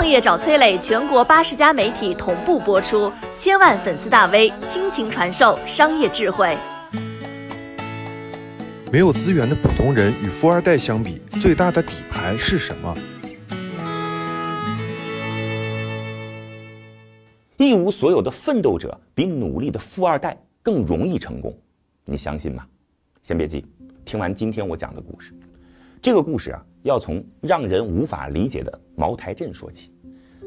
创业找崔磊，全国八十家媒体同步播出，千万粉丝大 V 倾情传授商业智慧。没有资源的普通人与富二代相比，最大的底牌是什么？一无所有的奋斗者比努力的富二代更容易成功，你相信吗？先别急，听完今天我讲的故事。这个故事啊，要从让人无法理解的茅台镇说起。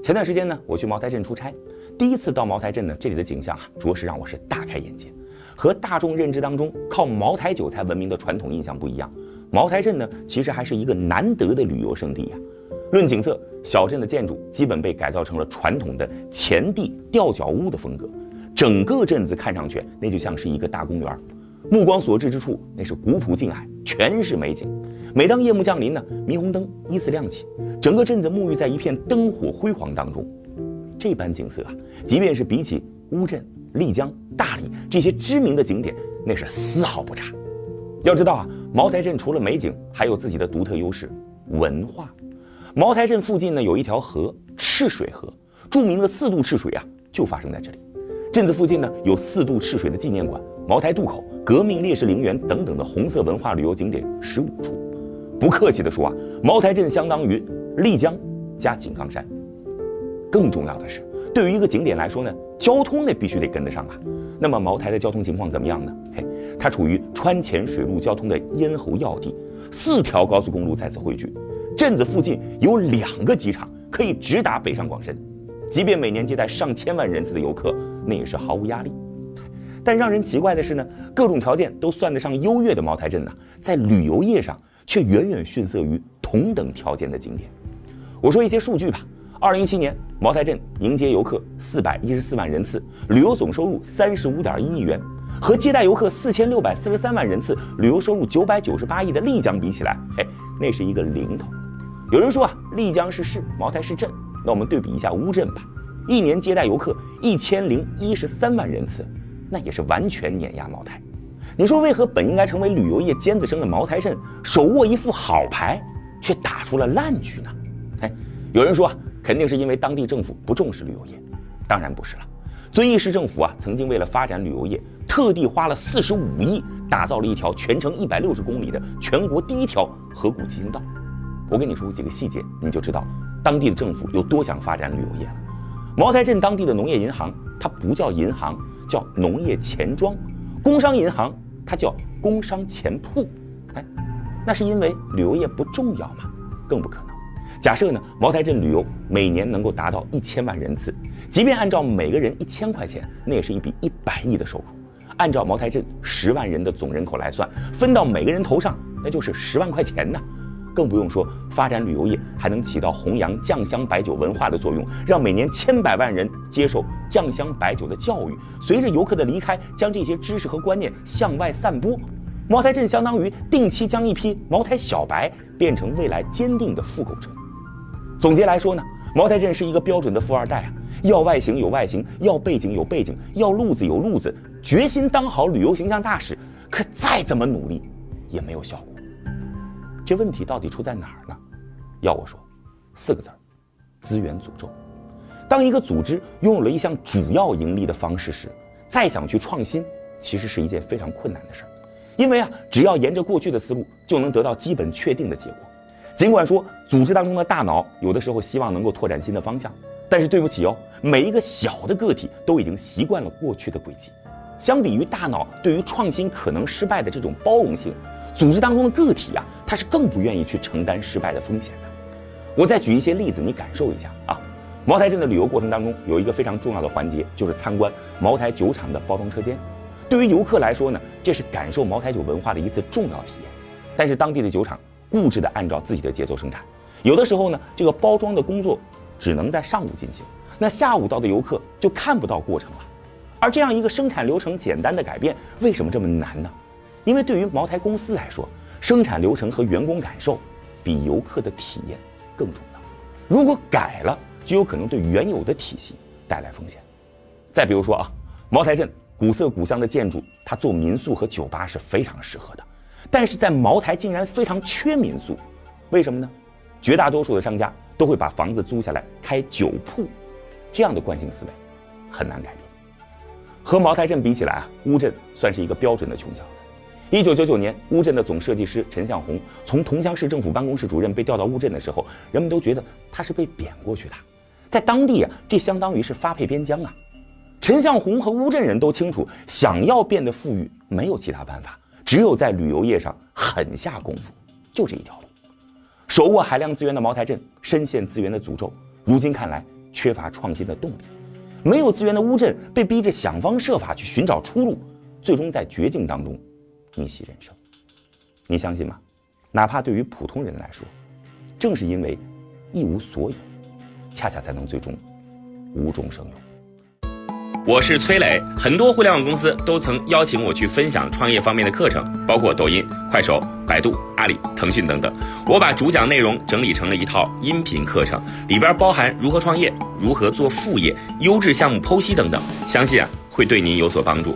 前段时间呢，我去茅台镇出差，第一次到茅台镇呢，这里的景象啊，着实让我是大开眼界。和大众认知当中靠茅台酒才闻名的传统印象不一样，茅台镇呢，其实还是一个难得的旅游胜地呀。论景色，小镇的建筑基本被改造成了传统的前地吊脚屋的风格，整个镇子看上去那就像是一个大公园。目光所至之处，那是古朴静海，全是美景。每当夜幕降临呢，霓虹灯依次亮起，整个镇子沐浴在一片灯火辉煌当中。这般景色啊，即便是比起乌镇、丽江、大理这些知名的景点，那是丝毫不差。要知道啊，茅台镇除了美景，还有自己的独特优势——文化。茅台镇附近呢，有一条河——赤水河，著名的四渡赤水啊，就发生在这里。镇子附近呢，有四渡赤水的纪念馆、茅台渡口、革命烈士陵园等等的红色文化旅游景点十五处。不客气地说啊，茅台镇相当于丽江加井冈山。更重要的是，对于一个景点来说呢，交通那必须得跟得上啊。那么茅台的交通情况怎么样呢？嘿，它处于川黔水陆交通的咽喉要地，四条高速公路在此汇聚，镇子附近有两个机场，可以直达北上广深。即便每年接待上千万人次的游客，那也是毫无压力。但让人奇怪的是呢，各种条件都算得上优越的茅台镇呢，在旅游业上却远远逊色于同等条件的景点。我说一些数据吧：二零一七年，茅台镇迎接游客四百一十四万人次，旅游总收入三十五点一亿元，和接待游客四千六百四十三万人次，旅游收入九百九十八亿的丽江比起来，嘿，那是一个零头。有人说啊，丽江是市，茅台是镇。那我们对比一下乌镇吧，一年接待游客一千零一十三万人次，那也是完全碾压茅台。你说为何本应该成为旅游业尖子生的茅台镇，手握一副好牌，却打出了烂局呢？哎，有人说啊，肯定是因为当地政府不重视旅游业。当然不是了，遵义市政府啊，曾经为了发展旅游业，特地花了四十五亿，打造了一条全程一百六十公里的全国第一条河谷骑行道。我跟你说几个细节，你就知道。当地的政府有多想发展旅游业了？茅台镇当地的农业银行，它不叫银行，叫农业钱庄；工商银行，它叫工商钱铺。哎，那是因为旅游业不重要吗？更不可能。假设呢，茅台镇旅游每年能够达到一千万人次，即便按照每个人一千块钱，那也是一笔一百亿的收入。按照茅台镇十万人的总人口来算，分到每个人头上，那就是十万块钱呢。更不用说发展旅游业，还能起到弘扬酱香白酒文化的作用，让每年千百万人接受酱香白酒的教育。随着游客的离开，将这些知识和观念向外散播。茅台镇相当于定期将一批茅台小白变成未来坚定的富购者。总结来说呢，茅台镇是一个标准的富二代啊，要外形有外形，要背景有背景，要路子有路子，决心当好旅游形象大使，可再怎么努力也没有效果。这问题到底出在哪儿呢？要我说，四个字儿：资源诅咒。当一个组织拥有了一项主要盈利的方式时，再想去创新，其实是一件非常困难的事儿。因为啊，只要沿着过去的思路，就能得到基本确定的结果。尽管说组织当中的大脑有的时候希望能够拓展新的方向，但是对不起哦，每一个小的个体都已经习惯了过去的轨迹。相比于大脑对于创新可能失败的这种包容性。组织当中的个体啊，他是更不愿意去承担失败的风险的。我再举一些例子，你感受一下啊。茅台镇的旅游过程当中，有一个非常重要的环节，就是参观茅台酒厂的包装车间。对于游客来说呢，这是感受茅台酒文化的一次重要体验。但是当地的酒厂固执地按照自己的节奏生产，有的时候呢，这个包装的工作只能在上午进行，那下午到的游客就看不到过程了。而这样一个生产流程简单的改变，为什么这么难呢？因为对于茅台公司来说，生产流程和员工感受比游客的体验更重要。如果改了，就有可能对原有的体系带来风险。再比如说啊，茅台镇古色古香的建筑，它做民宿和酒吧是非常适合的。但是在茅台竟然非常缺民宿，为什么呢？绝大多数的商家都会把房子租下来开酒铺，这样的惯性思维很难改变。和茅台镇比起来啊，乌镇算是一个标准的穷小子。一九九九年，乌镇的总设计师陈向红从桐乡市政府办公室主任被调到乌镇的时候，人们都觉得他是被贬过去的。在当地啊，这相当于是发配边疆啊。陈向红和乌镇人都清楚，想要变得富裕，没有其他办法，只有在旅游业上狠下功夫，就这一条路。手握海量资源的茅台镇，深陷资源的诅咒，如今看来缺乏创新的动力。没有资源的乌镇被逼着想方设法去寻找出路，最终在绝境当中逆袭人生。你相信吗？哪怕对于普通人来说，正是因为一无所有。恰恰才能最终无中生有。我是崔磊，很多互联网公司都曾邀请我去分享创业方面的课程，包括抖音、快手、百度、阿里、腾讯等等。我把主讲内容整理成了一套音频课程，里边包含如何创业、如何做副业、优质项目剖析等等，相信啊会对您有所帮助。